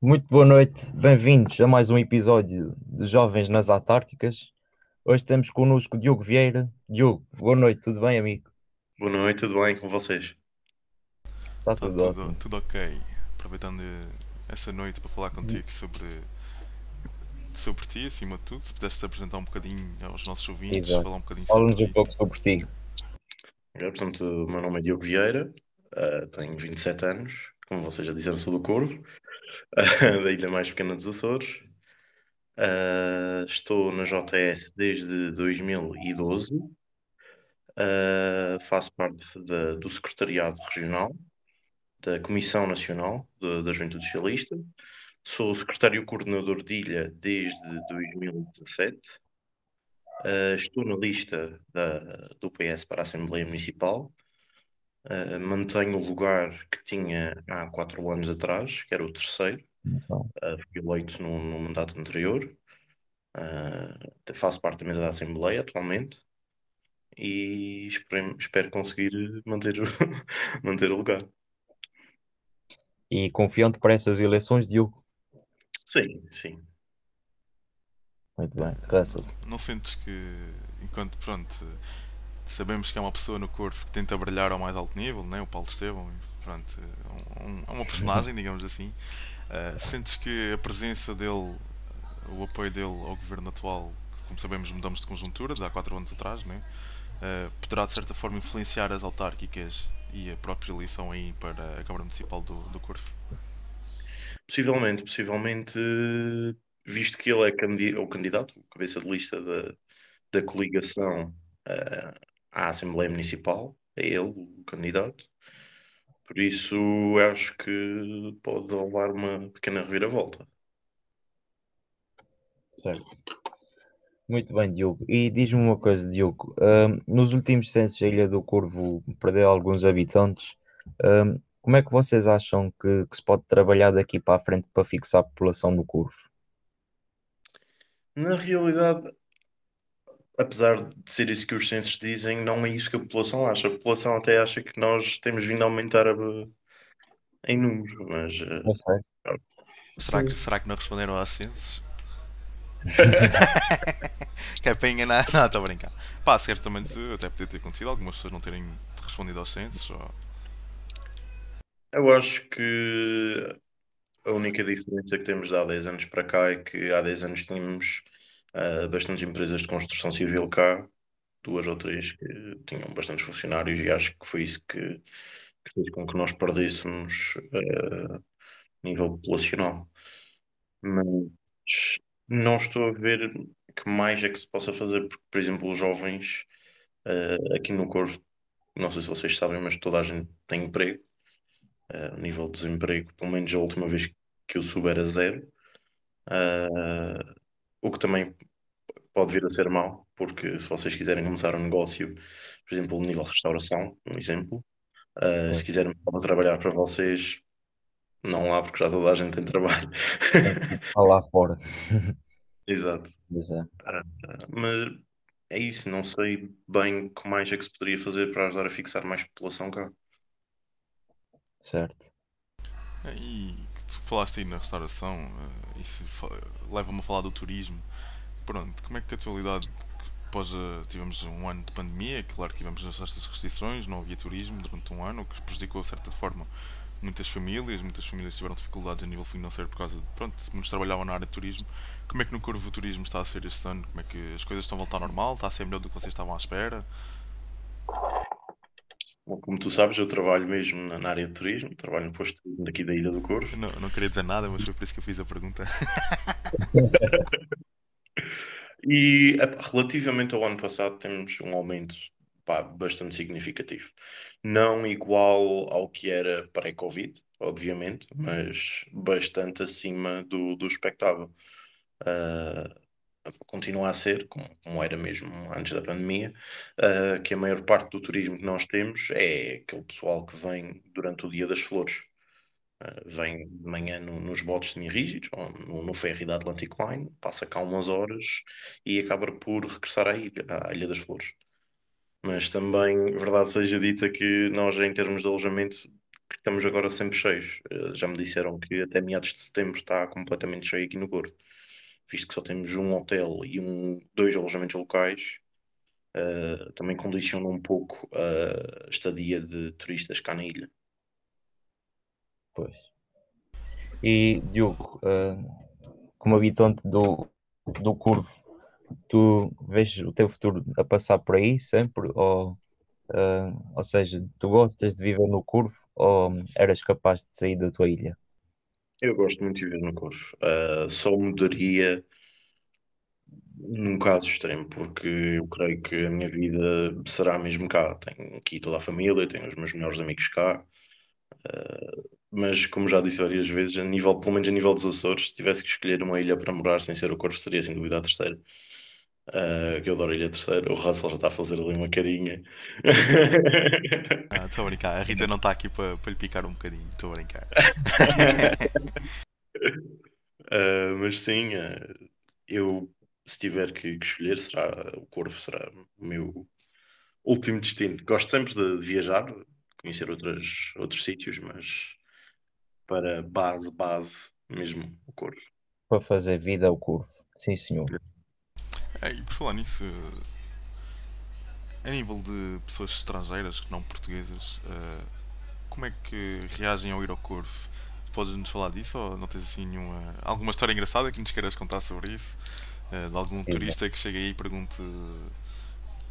Muito boa noite, bem-vindos a mais um episódio de Jovens nas Autárquicas. Hoje temos connosco Diogo Vieira. Diogo, boa noite, tudo bem, amigo? Boa noite, tudo bem com vocês? Está Está tudo tudo, ótimo. tudo ok. Aproveitando essa noite para falar contigo sobre, sobre ti, acima de tudo, se pudesses apresentar um bocadinho aos nossos ouvintes, Exato. falar um bocadinho sobre Fala-nos um ti. pouco sobre ti. Eu, portanto, o meu nome é Diogo Vieira, ah, tenho 27 anos, como vocês já disseram, sou do Corvo, da ilha mais pequena dos Açores. Ah, estou na JS desde 2012, Ah, faço parte da- do Secretariado Regional, da Comissão Nacional da Juventude Socialista, sou secretário coordenador de ilha desde 2017. Uh, estou na lista da- do PS para a Assembleia Municipal. Uh, mantenho o lugar que tinha há quatro anos atrás, que era o terceiro. Então, Uh, fui eleito no, no mandato anterior. Uh, faço parte da mesa da Assembleia atualmente e espero, espero conseguir manter, o- manter o lugar. E confiante para essas eleições, Diogo? Sim, sim. Muito bem, Russell. Não sentes que, enquanto, pronto, sabemos que é uma pessoa no corpo que tenta brilhar ao mais alto nível, né? o Paulo Estevão, e, pronto, é um- é uma personagem, digamos assim. Uh, sentes que a presença dele, o apoio dele ao governo atual, que, como sabemos mudamos de conjuntura, de há quatro anos atrás, né? Uh, poderá de certa forma influenciar as autárquicas e a própria eleição aí para a Câmara Municipal do, do Corvo? Possivelmente, possivelmente, visto que ele é o candidato, o cabeça de lista da, da coligação eh, à Assembleia Municipal, é ele o candidato. Por isso, acho que pode levar uma pequena reviravolta. Certo. Muito bem, Diogo. E diz-me uma coisa, Diogo. ahm, nos últimos censos, a Ilha do Corvo perdeu alguns habitantes. Ahm, como é que vocês acham que, que se pode trabalhar daqui para a frente para fixar a população do Corvo? Na realidade, apesar de ser isso que os censos dizem, não é isso que a população acha. A população até acha que nós temos vindo a aumentar a- em números, mas eh, Não sei. Será que, será que não responderam aos censos? que é para enganar? Não, estou a brincar. Pá, certamente até podia ter acontecido algumas pessoas não terem respondido aos censos. Ou... Eu acho que a única diferença que temos de há 10 anos para cá é que há 10 anos tínhamos ah, bastantes empresas de construção civil cá, duas ou três que tinham bastantes funcionários, e acho que foi isso que, que fez com que nós perdêssemos ah, nível populacional. Mas não estou a ver que mais é que se possa fazer, porque, por exemplo, os jovens ah, aqui no Corvo, não sei se vocês sabem, mas toda a gente tem emprego. Uh, o nível de desemprego, pelo menos a última vez que eu soube era zero, Uh, o que também pode vir a ser mau, porque se vocês quiserem começar um negócio, por exemplo, no nível de restauração, um exemplo, uh, se Sim. quiserem trabalhar para vocês, não há, porque já toda a gente tem trabalho. Está lá fora. Exato. É. Uh, mas é isso, não sei bem o que mais é que se poderia fazer para ajudar a fixar mais população cá. Certo. E tu falaste aí na restauração, eh, isso leva-me a falar do turismo. Pronto, como é que a atualidade, após eh, tivemos um ano de pandemia, claro que tivemos estas restrições, não havia turismo durante um ano, o que prejudicou de certa forma muitas famílias, muitas famílias tiveram dificuldades a nível financeiro por causa de, pronto, muitos trabalhavam na área de turismo. Como é que no Corvo o turismo está a ser este ano? Como é que as coisas estão a voltar ao normal? Está a ser melhor do que vocês estavam à espera? Bom, como tu sabes, eu trabalho mesmo na, área de turismo, trabalho no posto de turismo daqui da Ilha do Corvo. Não, não queria dizer nada, mas foi por isso que eu fiz a pergunta. E relativamente ao ano passado temos um aumento pá, bastante significativo. Não igual ao que era pré-Covid, obviamente, mas bastante acima do, do expectável. Ah, continua a ser, como, como era mesmo antes da pandemia, ah, que a maior parte do turismo que nós temos é aquele pessoal que vem durante o Dia das Flores. Uh, vem de manhã no- nos botes semi-rígidos, ou no, no ferry da Atlantic Line, passa cá umas horas e acaba por regressar à ilha, à Ilha das Flores. Mas também, verdade seja dita, que nós, em termos de alojamento, estamos agora sempre cheios. Uh, já me disseram que até meados de setembro está completamente cheio aqui no Porto, visto que só temos um hotel e um, dois alojamentos locais. Uh, também condiciona um pouco a estadia de turistas cá na ilha. Pois. E Diogo, uh, como habitante do, do Curvo, tu vês o teu futuro a passar por aí sempre? Ou, uh, ou seja, tu gostas de viver no Curvo ou eras capaz de sair da tua ilha? Eu gosto muito de viver no Curvo. Uh, só mudaria num caso extremo, porque eu creio que a minha vida será mesmo cá. Tenho aqui toda a família, tenho os meus melhores amigos cá. Uh, mas como já disse várias vezes, a nível, pelo menos a nível dos Açores, se tivesse que escolher uma ilha para morar sem ser o Corvo, seria sem dúvida a terceira. Uh, que eu adoro a Ilha Terceira. O Russell já está a fazer ali uma carinha. Ah, estou a brincar. A Rita não está aqui para, para lhe picar um bocadinho. Estou a brincar. uh, mas sim, eu se tiver que, que, escolher, será o Corvo será o meu último destino. Gosto sempre de, de viajar, conhecer outros, outros sítios, mas para base, base, mesmo o Corvo. Para fazer vida ao Corvo, sim senhor. É, e por falar nisso, a nível de pessoas estrangeiras que não portuguesas, uh, como é que reagem ao ir ao Corvo? Podes-nos falar disso ou não tens assim nenhuma. alguma história engraçada que nos queiras contar sobre isso? Uh, de algum turista que chega aí e pergunte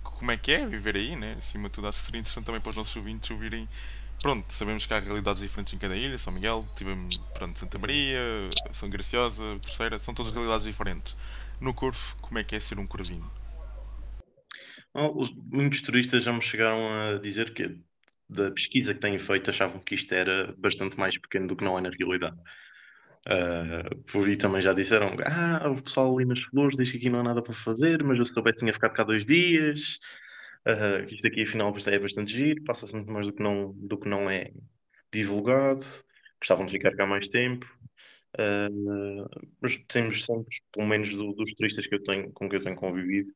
como é que é viver aí, né? Acima de tudo, acho que seria interessante também para os nossos ouvintes ouvirem. Pronto, sabemos que há realidades diferentes em cada ilha, São Miguel, tivemos pronto, Santa Maria, São Graciosa, Terceira, são todas realidades diferentes. No Corvo, como é que é ser um corvino? Oh, muitos turistas já me chegaram a dizer que da pesquisa que têm feito achavam que isto era bastante mais pequeno do que não é na realidade. Uh, por aí também já disseram: Ah, o pessoal ali nas flores diz que aqui não há nada para fazer, mas eu soubesse tinha ficado cá dois dias. Uh, isto aqui afinal é bastante giro, passa-se muito mais do que, não, do que não é divulgado. Gostavam de ficar cá mais tempo. Uh, mas temos sempre, pelo menos do, dos turistas que eu tenho, com que eu tenho convivido,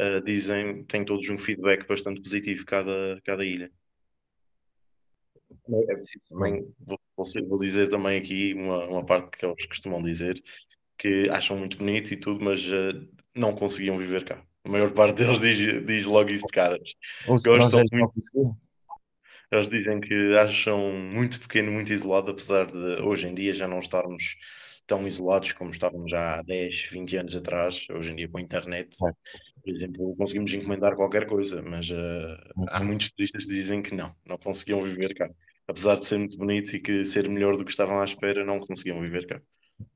uh, dizem, têm todos um feedback bastante positivo cada, cada ilha. É preciso também, vou, vou dizer também aqui uma, uma parte que eles costumam dizer, que acham muito bonito e tudo, mas uh, não conseguiam viver cá. A maior parte deles diz, diz logo isso de caras. Gostam muito. Eles dizem que acham muito pequeno, muito isolado, apesar de hoje em dia já não estarmos tão isolados como estávamos há 10, 20 anos atrás. Hoje em dia, com a internet, por exemplo, conseguimos encomendar qualquer coisa, mas uh, há muitos turistas que dizem que não, não conseguiam viver cá. Apesar de ser muito bonito e que ser melhor do que estavam à espera, não conseguiam viver cá.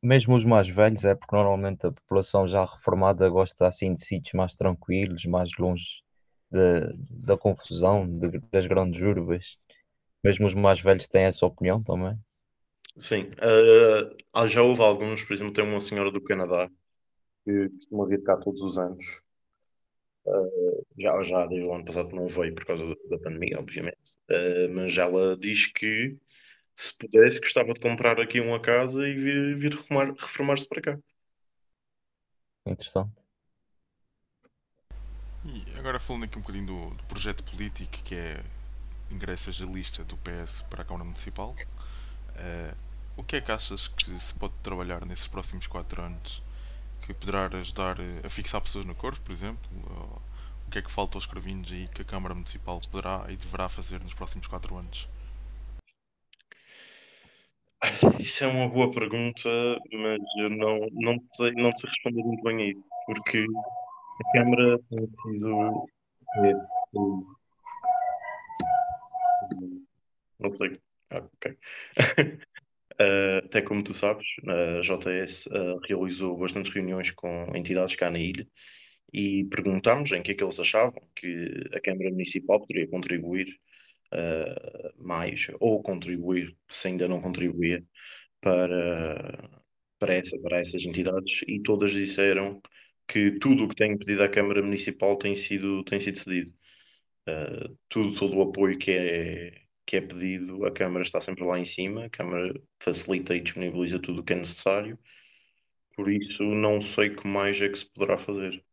Mesmo os mais velhos, é porque normalmente a população já reformada gosta assim de sítios mais tranquilos, mais longe de, da confusão de, das grandes urbes. Mesmo os mais velhos têm essa opinião também. Sim, uh, já houve alguns, por exemplo, tem uma senhora do Canadá que costuma vir cá todos os anos. Uh, já, já desde o ano passado não veio por causa da pandemia, obviamente. Uh, mas ela diz que se pudesse, gostava de comprar aqui uma casa e vir, vir reformar-se para cá. Interessante. E agora falando aqui um bocadinho do, do projeto político que é ingressas a lista do PS para a Câmara Municipal, uh, o que é que achas que se pode trabalhar nesses próximos 4 anos que poderá ajudar a fixar pessoas no corpo, por exemplo? Ou, o que é que falta aos cravinhos aí que a Câmara Municipal poderá e deverá fazer nos próximos 4 anos? Isso é uma boa pergunta, mas eu não, não, sei, não sei responder muito bem a isso, porque a Câmara tem sido. Não sei. Ah, ok. Uh, até como tu sabes, a JS uh, realizou bastantes reuniões com entidades cá na ilha e perguntámos em que é que eles achavam que a Câmara Municipal poderia contribuir uh, mais ou contribuir, se ainda não contribuía, para, para, essa, para essas entidades e todas disseram que tudo o que tem pedido à Câmara Municipal tem sido, tem sido cedido. Uh, tudo, todo o apoio que é, que é pedido, a Câmara está sempre lá em cima, a Câmara facilita e disponibiliza tudo o que é necessário, por isso não sei o que mais é que se poderá fazer.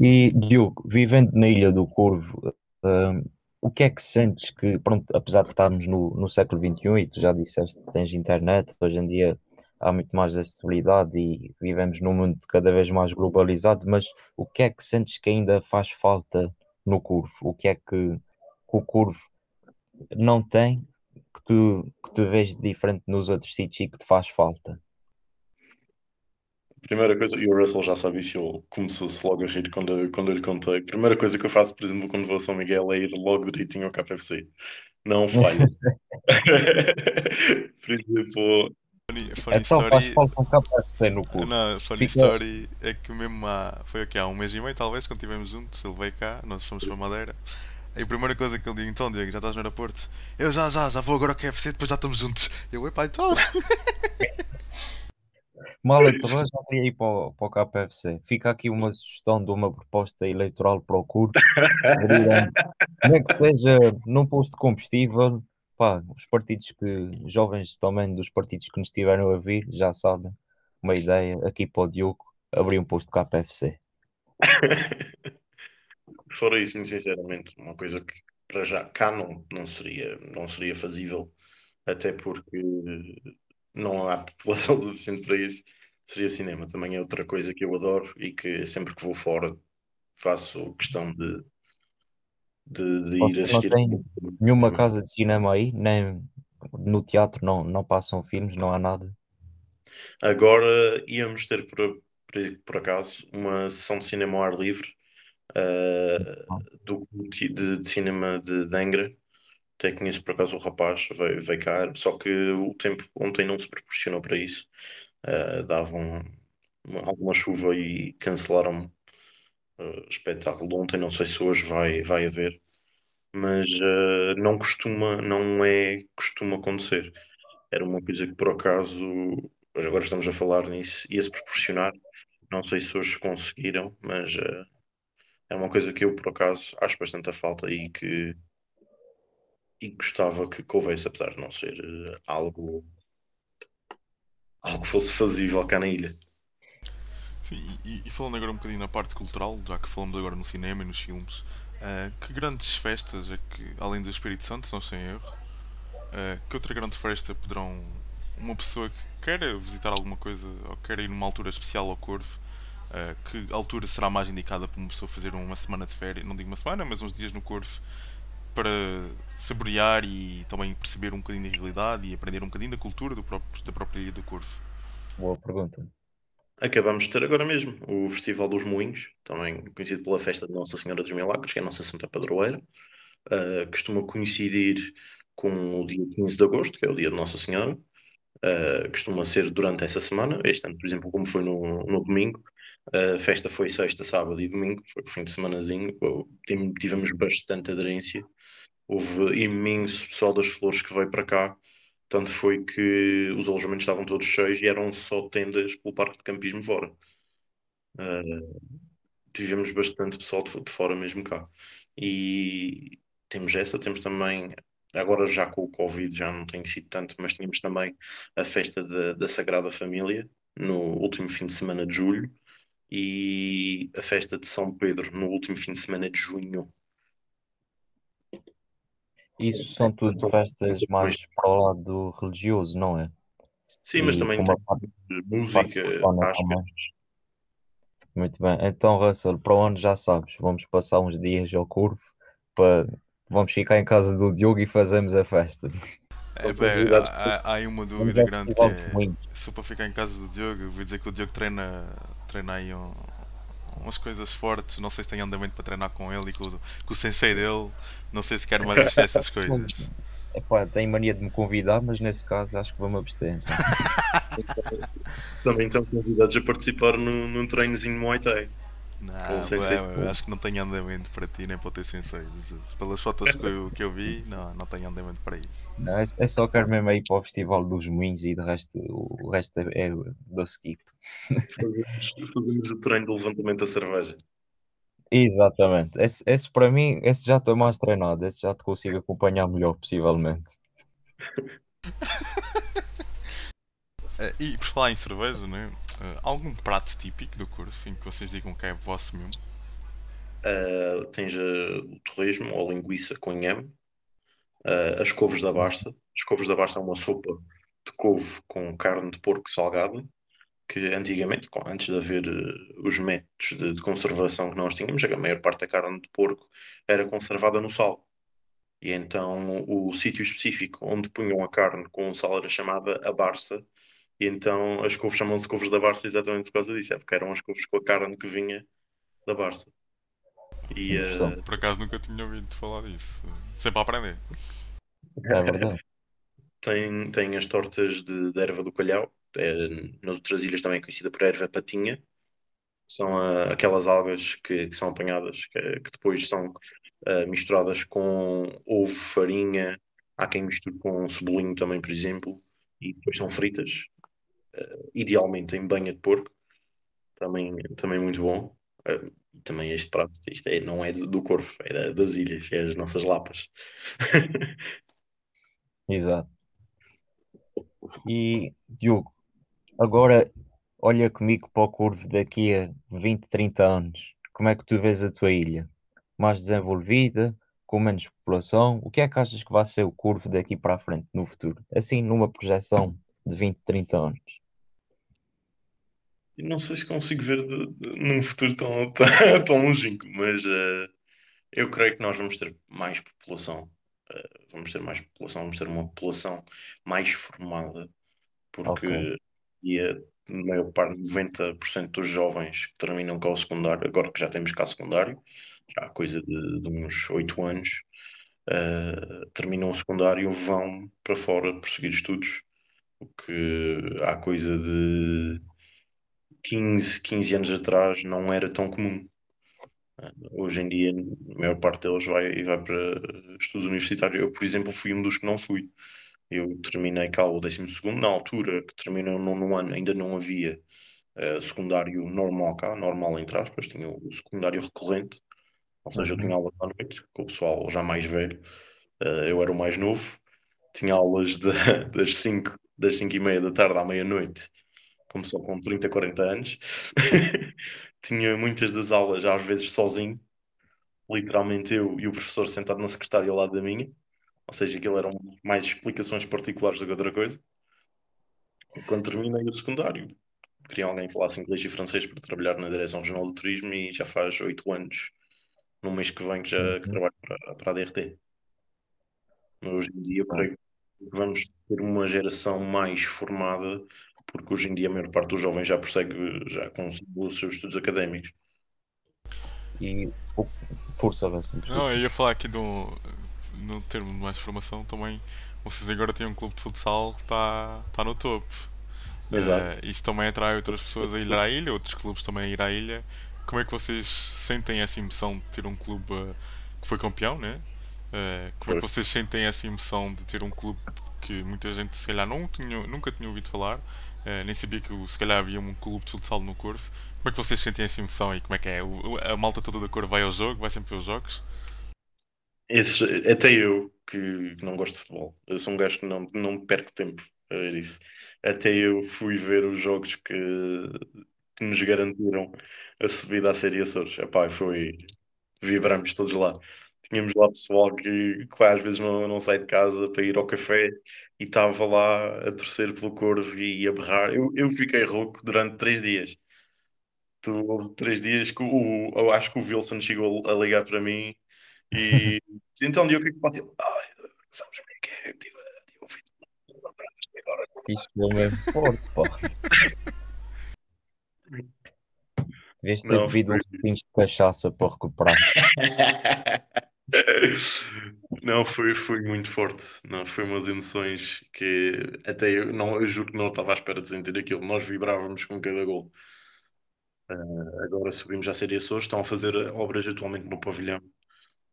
E Diogo, vivendo na Ilha do Corvo, uh, o que é que sentes que, pronto, apesar de estarmos no, no século XXI e tu já disseste que tens internet, hoje em dia há muito mais acessibilidade e vivemos num mundo cada vez mais globalizado, mas o que é que sentes que ainda faz falta no curvo? O que é que, que o curvo não tem que tu, que tu vês diferente nos outros sítios e que te faz falta? Primeira coisa, e o Russell já sabe isso, ele começou-se logo a rir quando, quando eu lhe contei. Primeira coisa que eu faço, por exemplo, quando vou a São Miguel é ir logo direitinho ao KFC. Não falha. por exemplo, Funny, funny Então faz story. falta um KFC no curvo. Não, funny Fica- story é que mesmo há, foi aqui há um mês e meio, talvez, quando estivemos juntos, ele veio cá, nós fomos para Madeira. E a primeira coisa que ele disse, então, Diego, já estás no aeroporto? Eu já, já, já vou agora ao KFC, depois já estamos juntos. Eu, epá, então. Mal atrás já queria ir para o, para o KFC. Fica aqui uma sugestão de uma proposta eleitoral para o. Abrirem, Nem que seja num posto de combustível. Pá, os partidos que, jovens também dos partidos que nos estiveram a vir, já sabem. Uma ideia aqui para o Diogo, abrir um posto de KFC. Fora isso, muito sinceramente, uma coisa que para já cá não, não seria, não seria fazível, até porque não há população suficiente para isso. Seria cinema. Também é outra coisa que eu adoro e que sempre que vou fora faço questão de, de, de ir Vocês não assistir. têm nenhuma casa de cinema aí, nem no teatro não, não passam filmes, não há nada. Agora íamos ter por, por, por acaso uma sessão de cinema ao ar livre uh, do de, de cinema de, de Angra. Até conheço por acaso o rapaz, veio, veio cá, só que o tempo ontem não se proporcionou para isso. Uh, davam alguma chuva e cancelaram uh, o espetáculo ontem. Não sei se hoje vai, vai haver, mas uh, não costuma, não é costuma acontecer. Era uma coisa que por acaso agora estamos a falar nisso, ia-se proporcionar. Não sei se hoje conseguiram, mas uh, é uma coisa que eu, por acaso, acho bastante a falta e que e gostava que, houvesse, apesar de não ser uh, algo algo que fosse fazível cá na ilha. Sim, e, e, falando agora um bocadinho na parte cultural, já que falamos agora no cinema e nos filmes, uh, que grandes festas é que, além do Espírito Santo, são sem erro, uh, que outra grande festa poderão uma pessoa que queira visitar alguma coisa ou queira ir numa altura especial ao Corvo, uh, que altura será mais indicada para uma pessoa fazer uma semana de férias, não digo uma semana, mas uns dias no Corvo, para saborear e também perceber um bocadinho da realidade e aprender um bocadinho da cultura do próprio, da própria Ilha do Corvo? Boa pergunta. Acabamos de ter agora mesmo o Festival dos Moinhos, também conhecido pela festa de Nossa Senhora dos Milagres, que é a nossa Santa Padroeira. Uh, costuma coincidir com o dia 15 de agosto, que é o dia de Nossa Senhora. Uh, costuma ser durante essa semana. Este ano, por exemplo, como foi no, no domingo, a festa foi sexta, sábado e domingo, foi o fim de semanazinho. Tivemos bastante aderência. Houve imenso pessoal das flores que veio para cá. Tanto foi que os alojamentos estavam todos cheios e eram só tendas pelo parque de campismo fora. Uh, tivemos bastante pessoal de, de, fora mesmo cá. E temos essa, temos também, agora já com o Covid já não tem sido tanto, mas tínhamos também a festa da, da Sagrada Família no último fim de semana de julho e a festa de São Pedro no último fim de semana de junho. Isso são tudo festas mais para o lado religioso, não é? Sim, mas E também com tem uma parte- música, parte urbana acho que também. Muito bem. Então, Russell, para onde já sabes, vamos passar uns dias ao curvo para vamos ficar em casa do Diogo e fazemos a festa. É, pera, há, há aí uma Vamos dúvida ao grande que Festival é Moinhos. se eu para ficar em casa do Diogo, vou dizer que o Diogo treina, treina aí um- umas coisas fortes, não sei se tem andamento para treinar com ele e com, o- com o sensei dele, não sei se quer me arriscar essas coisas. Epá, tem mania de me convidar, mas nesse caso acho que vou-me abster. Também estão convidados a participar num, num treinozinho de Muay Thai. Não, Com o sensei. ué, eu acho que não tem andamento para ti nem para o teu sensei. Pelas fotos que eu, que eu vi, não, não tem andamento para isso. Não, é, é só quero mesmo ir para o Festival dos Moinhos e de resto, o resto é, é do skip. Fazemos, o treino de levantamento da cerveja. Exatamente. Esse, esse para mim, esse já estou mais treinado, esse já te consigo acompanhar melhor, possivelmente. Eh, E por falar em cerveja, né? eh, algum prato típico do curso em que vocês digam que é vosso mesmo? uh, tens uh, o torresmo ou linguiça com inhame, uh, as couves da Barça. As couves da Barça é uma sopa de couve com carne de porco salgada, que antigamente, antes de haver os métodos de, de, conservação que nós tínhamos, a maior parte da carne de porco era conservada no sal. E então o sítio específico onde punham a carne com o sal era chamada a Barça, e então as couves chamam-se couves da Barça exatamente por causa disso, é porque eram as couves com a carne que vinha da Barça. E, uh... Por acaso nunca tinha ouvido falar disso. Sempre a aprender. É verdade. tem, tem as tortas de, de erva do calhau, é, nas outras ilhas também conhecida por erva patinha. São uh, aquelas algas que, que são apanhadas, que, que depois são uh, misturadas com ovo, farinha. Há quem misture com cebolinho também, por exemplo. E depois são fritas, uh, idealmente em banha de porco. Também, também muito bom. Uh, também este prato, isto é, não é do, corpo, é das ilhas, é as nossas lapas. Exato. E Diogo, agora olha comigo para o curvo daqui a 20, 30 anos. Como é que tu vês a tua ilha? Mais desenvolvida, com menos população? O que é que achas que vai ser o curvo daqui para a frente no futuro? Assim, numa projeção de 20, 30 anos. Não sei se consigo ver de, de, num futuro tão, tão, tão longínquo, mas uh, eu creio que nós vamos ter mais população. Uh, vamos ter mais população, vamos ter uma população mais formada, porque okay. a maior parte, 90% dos jovens que terminam cá o secundário, agora que já temos cá secundário, já há coisa de, de uns 8 anos, uh, terminam o secundário, vão para fora prosseguir estudos, o que há coisa de 15, 15 anos atrás não era tão comum. Hoje em dia, a maior parte deles vai, vai para estudos universitários. Eu, por exemplo, fui um dos que não fui. Eu terminei cá o 12 na altura que terminou o nono ano, ainda não havia uh, secundário normal cá, normal entre aspas, tinha o secundário recorrente, ou seja, eu tinha uhum. aulas à noite com o pessoal já mais velho, uh, eu era o mais novo, tinha aulas de, das 5 das cinco e meia da tarde à meia-noite começou com 30, 40 anos. Tinha muitas das aulas, às vezes sozinho, literalmente eu e o professor sentado na secretária ao lado da minha. Ou seja, aquilo eram mais explicações particulares do que outra coisa. E quando terminei o secundário, queria alguém que falasse inglês e francês para trabalhar na Direção Regional do Turismo e já faz oito anos, no mês que vem, que já que uhum. trabalho para, para a DRT. Hoje em dia, eu creio que vamos ter uma geração mais formada porque hoje em dia a maior parte dos jovens já prossegue já com os seus estudos académicos. E força, avança. Não, eu ia falar aqui do, no termo de mais formação também. Vocês agora têm um clube de futsal que está tá no topo. Exato. Uh, isso também atrai outras pessoas a ir à ilha, outros clubes também a ir à ilha. Como é que vocês sentem essa emoção de ter um clube uh, que foi campeão, né? Uh, como é que vocês sentem essa emoção de ter um clube que muita gente se calhar não tinha, nunca tinha ouvido falar Uh, nem sabia que se calhar havia um clube de futsal no Corvo. Como é que vocês sentem essa emoção e como é que é? O, a malta toda da Corvo vai ao jogo, vai sempre ver os jogos? Esses, até eu, que não gosto de futebol, eu sou um gajo que não, não perco tempo a ver isso. Até eu fui ver os jogos que, que nos garantiram a subida à Série Açores. Epá, foi. Vibramos todos lá. Tínhamos lá pessoal que, que às vezes não, não sai de casa para ir ao café e estava lá a torcer pelo Corvo e a berrar. Eu, eu fiquei rouco durante três dias. Tu, houve três dias que o, eu acho que o Wilson chegou a ligar para mim e então Diogo, o que é que pode Ai, sabes como é que é? Eu tive, tive um fim de agora. Isso é mesmo forte, pá. Devias ter bebido uns pinhos de cachaça para recuperar. Não, foi, foi muito forte. Não, foi umas emoções que até eu, não, eu juro que não estava à espera de sentir aquilo. Nós vibrávamos com cada gol. Uh, agora subimos à Série Açores, estão a fazer obras atualmente no pavilhão,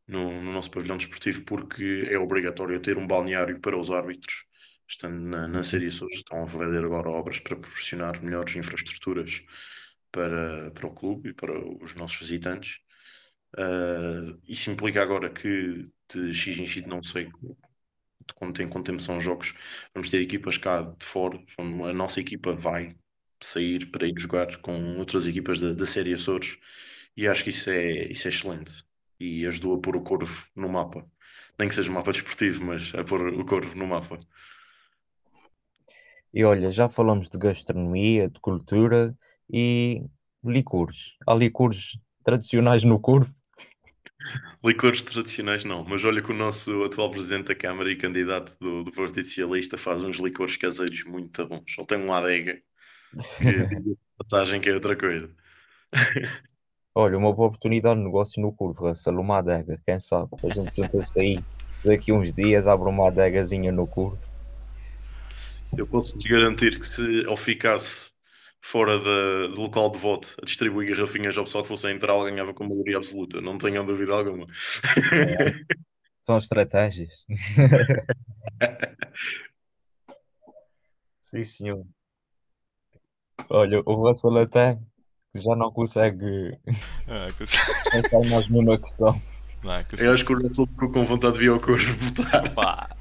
no, no, nosso pavilhão desportivo, porque é obrigatório ter um balneário para os árbitros. Estando na, na Série Açores, estão a fazer agora obras para proporcionar melhores infraestruturas para, para o clube e para os nossos visitantes. Uh, isso implica agora que de X em X, não sei de quanto em quanto tempo são os jogos, vamos ter equipas cá de fora. A nossa equipa vai sair para ir jogar com outras equipas da, da série Açores E acho que isso é, isso é excelente. E ajudou a pôr o Corvo no mapa. Nem que seja um mapa desportivo, mas a pôr o Corvo no mapa. E olha, já falamos de gastronomia, de cultura e licores. Há licores tradicionais no Corvo? Licores tradicionais não, mas olha que o nosso atual presidente da Câmara e candidato do, do Partido Socialista faz uns licores caseiros muito bons. Ele tem uma adega que diga passagem que é outra coisa. Olha, uma boa oportunidade de negócio no Russell, uma adega, quem sabe? A gente junta-se aí, daqui uns dias abre uma adegazinha no Corvo. Eu posso-vos garantir que se eu ficasse fora da- do local de voto a distribuir garrafinhas ao pessoal que fosse a entrar, ele ganhava com maioria absoluta, não tenham dúvida alguma. São estratégias. Sim, senhor. Olha, o Russell até já não consegue Ah, pensar mais numa questão. Não, é que Eu acho que o Russell ficou com vontade de vir ao corpo votar. Pá,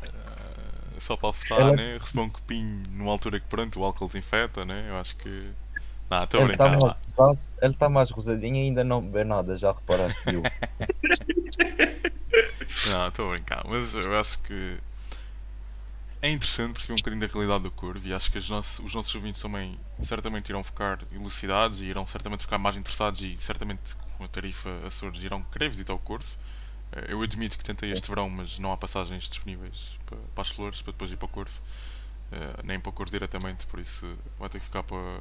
só para Ela- né? Receber um copinho numa altura que pronto, o álcool desinfeta, né? Eu acho que. Não, estou a Ele está brincar. mais, rosado, ele está mais rosadinho e ainda não bebe nada, já reparaste, viu? Não, estou a brincar. Mas eu acho que é interessante perceber um bocadinho da realidade do Curve e acho que os nossos, os nossos ouvintes também certamente irão ficar elucidados e irão certamente ficar mais interessados e certamente com a tarifa Açores irão querer visitar o Curve. Eh, Eu admito que tentei este verão, mas não há passagens disponíveis para, para as flores para depois ir para o Curve. Eh, nem para o Curve diretamente, por isso vai ter que ficar para,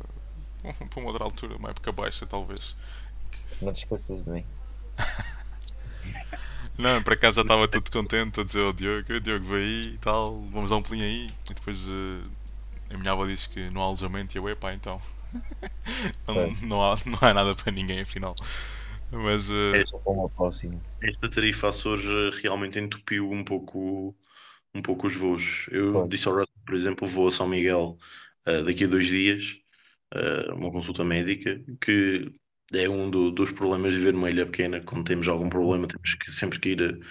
para uma outra altura, uma época baixa talvez. Não te esqueças de mim. Não, por acaso já estava tudo contente a dizer ao Diogo, "Ô, Diogo, vai aí e tal, vamos dar um pulinho aí. E depois eh, a minha avó disse que não há alojamento e eu, epá, então. não, não, há, não há nada para ninguém, afinal. Mas. eh, Só para uma próxima. Esta tarifa Açores eh, realmente entupiu um pouco, um pouco os voos. Eu Pois. disse ao Russell, por exemplo, vou a São Miguel eh, daqui a dois dias, eh, uma consulta médica, que é um do- dos problemas de viver numa ilha pequena. Quando temos algum problema, temos que sempre que ir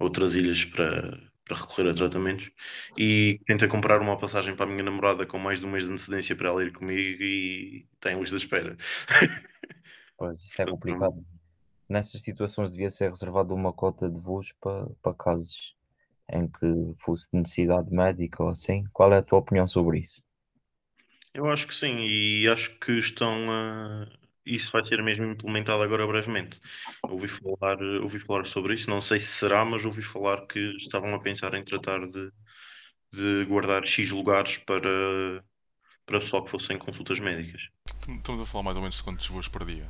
a outras ilhas para, para recorrer a tratamentos. E tentei comprar uma passagem para a minha namorada com mais de um mês de antecedência para ela ir comigo e tem lista de espera. Pois, isso é Portanto, complicado. Nessas situações devia ser reservada uma cota de voos para, para casos em que fosse de necessidade médica ou assim. Qual é a tua opinião sobre isso? Eu acho que sim, e acho que estão a. Isso vai ser mesmo implementado agora brevemente. Ouvi falar, ouvi falar sobre isso, não sei se será, mas ouvi falar que estavam a pensar em tratar de, de guardar X lugares para, para pessoal que fossem consultas médicas. estamos a falar mais ou menos de quantos voos por dia?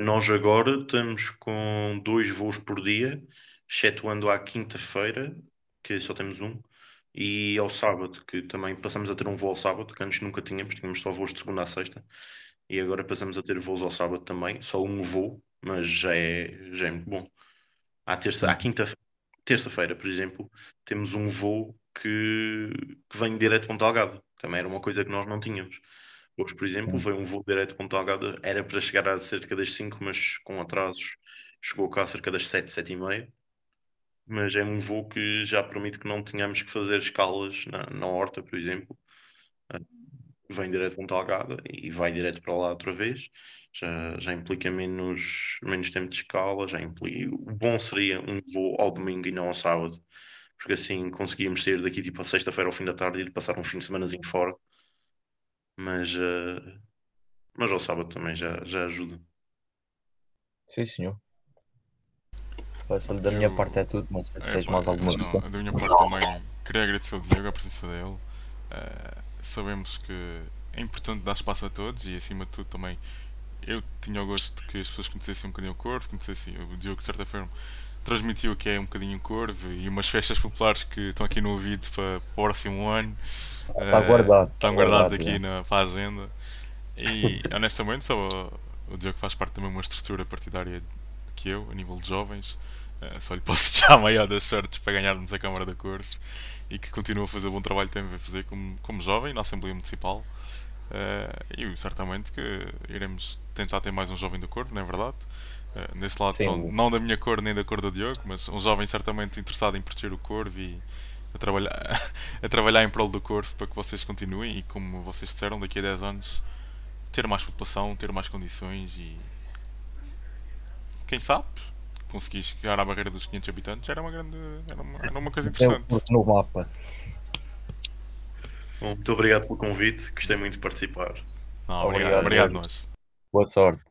Nós agora estamos com dois voos por dia, excetuando à quinta-feira, que só temos um, e ao sábado, que também passamos a ter um voo ao sábado, que antes nunca tínhamos, tínhamos só voos de segunda a sexta, e agora passamos a ter voos ao sábado também, só um voo, mas já é, já é muito bom. À terça, à quinta, terça-feira, por exemplo, temos um voo que, que vem direto Ponta Delgada, também era uma coisa que nós não tínhamos. Hoje, por exemplo, veio um voo direto de Ponta Delgada, era para chegar a cerca das 5, mas com atrasos chegou cá a cerca das 7, 7 e meia. Mas é um voo que já permite que não tenhamos que fazer escalas na, na Horta, por exemplo. Ah, Vem direto de Ponta Delgada e vai direto para lá outra vez. Já, já implica menos, menos tempo de escala, já implica... O bom seria um voo ao domingo e não ao sábado, porque assim conseguíamos sair daqui tipo a sexta-feira ao fim da tarde e ir passar um fim de semanazinho fora. Mas, ah, mas ao sábado também já, já ajuda. Sim, senhor. Da minha Eu- parte é tudo, não sei se É, tens pá, mais alguma questão. Da minha parte também queria agradecer ao Diego a presença dele. Eh, sabemos que é importante dar espaço a todos e acima de tudo também eu tinha o gosto de que as pessoas conhecessem um bocadinho o Corvo, conhecessem o Diogo de certa forma transmitiu que é um bocadinho Corvo e umas festas populares que estão aqui no ouvido para, para o próximo ano. Está Eh, guardado. Estão guardados guardado, aqui é. na, para a agenda. E honestamente, só o, o Diogo faz parte também de uma estrutura partidária que eu, a nível de jovens. Eh, só lhe posso desejar a maior das sortes para ganharmos a Câmara da Corte e que continue a fazer o bom trabalho que tem a fazer como, como jovem na Assembleia Municipal. Eh, e certamente que iremos tentar ter mais um jovem da Corte, não é verdade? Eh, nesse lado, Sim. não, não da minha cor nem da cor do Diogo, mas um jovem certamente interessado em proteger o Corvo e a trabalhar, a trabalhar em prol do Corvo para que vocês continuem e, como vocês disseram, daqui a 10 anos ter mais população, ter mais condições e, quem sabe, conseguir chegar à barreira dos 500 habitantes era uma grande. Era uma, era uma coisa um interessante. no mapa. Bom, muito obrigado pelo convite, gostei muito de participar. Não, obrigado, Obrigado, obrigado nós. Boa sorte.